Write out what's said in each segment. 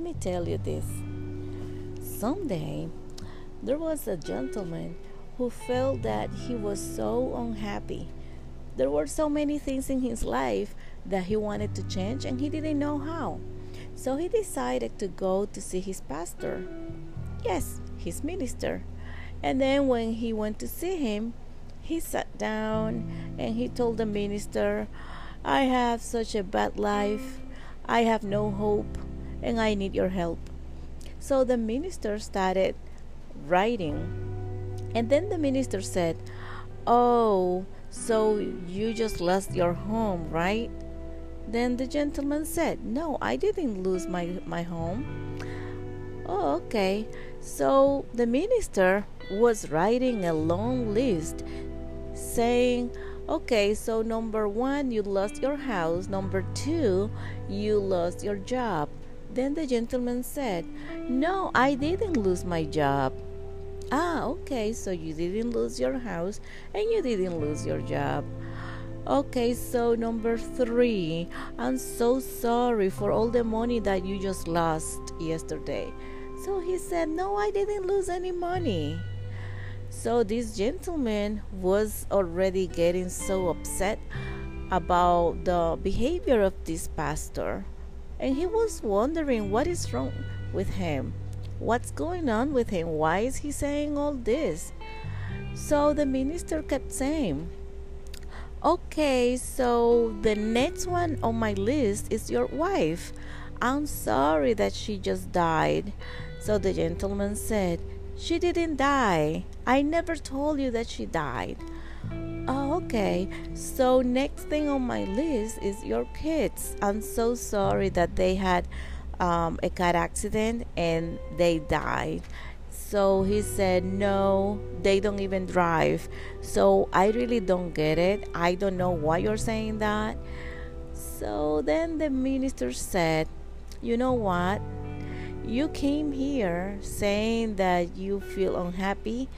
me tell you this. Someday, there was a gentleman who felt that he was so unhappy. There were so many things in his life that he wanted to change and he didn't know how. So he decided to go to see his pastor. Yes, his minister. And then when he went to see him, he sat down and he told the minister, I have such a bad life. I have no hope and I need your help. So the minister started writing. And then the minister said, Oh, so you just lost your home, right? Then the gentleman said, No, I didn't lose my, my home. Oh, okay. So the minister was writing a long list saying, Okay, so number one, you lost your house. Number two, you lost your job. Then the gentleman said, No, I didn't lose my job. Ah, okay, so you didn't lose your house and you didn't lose your job. Okay, so number three, I'm so sorry for all the money that you just lost yesterday. So he said, No, I didn't lose any money. So this gentleman was already getting so upset about the behavior of this pastor. And he was wondering what is wrong with him. What's going on with him? Why is he saying all this? So the minister kept saying, Okay, so the next one on my list is your wife. I'm sorry that she just died. So the gentleman said, She didn't die. I never told you that she died. Oh, okay. So, next thing on my list is your kids. I'm so sorry that they had um, a car accident and they died. So he said, No, they don't even drive. So I really don't get it. I don't know why you're saying that. So then the minister said, You know what? You came here saying that you feel unhappy,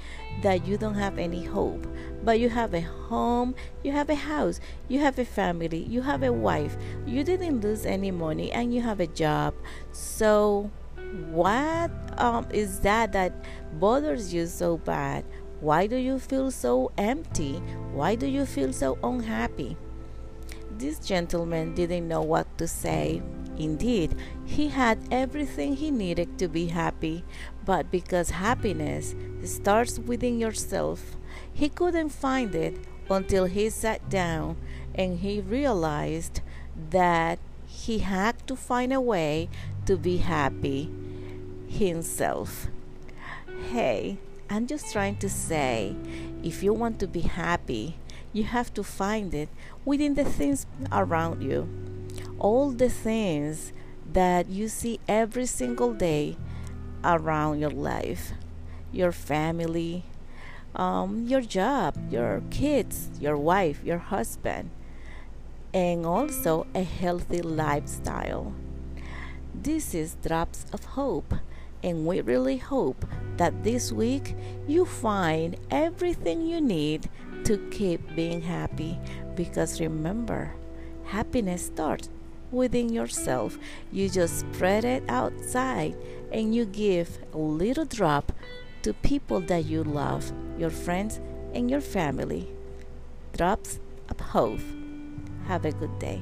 that you don't have any hope, but you have a home, you have a house, you have a family, you have a wife, you didn't lose any money, and you have a job. So, what um, is that that bothers you so bad? Why do you feel so empty? Why do you feel so unhappy? This gentleman didn't know what to say. Indeed, he had everything he needed to be happy, but because happiness starts within yourself, he couldn't find it until he sat down and he realized that he had to find a way to be happy himself. Hey, I'm just trying to say if you want to be happy, you have to find it within the things around you all the things that you see every single day around your life. Your family um, your job your kids your wife your husband and also a healthy lifestyle. This is drops of hope and we really hope that this week you find everything you need to keep being happy. Because remember happiness starts within yourself. You just spread it outside and you give a little drop to people that you love, your friends and your family. Drops of hope. Have a good day.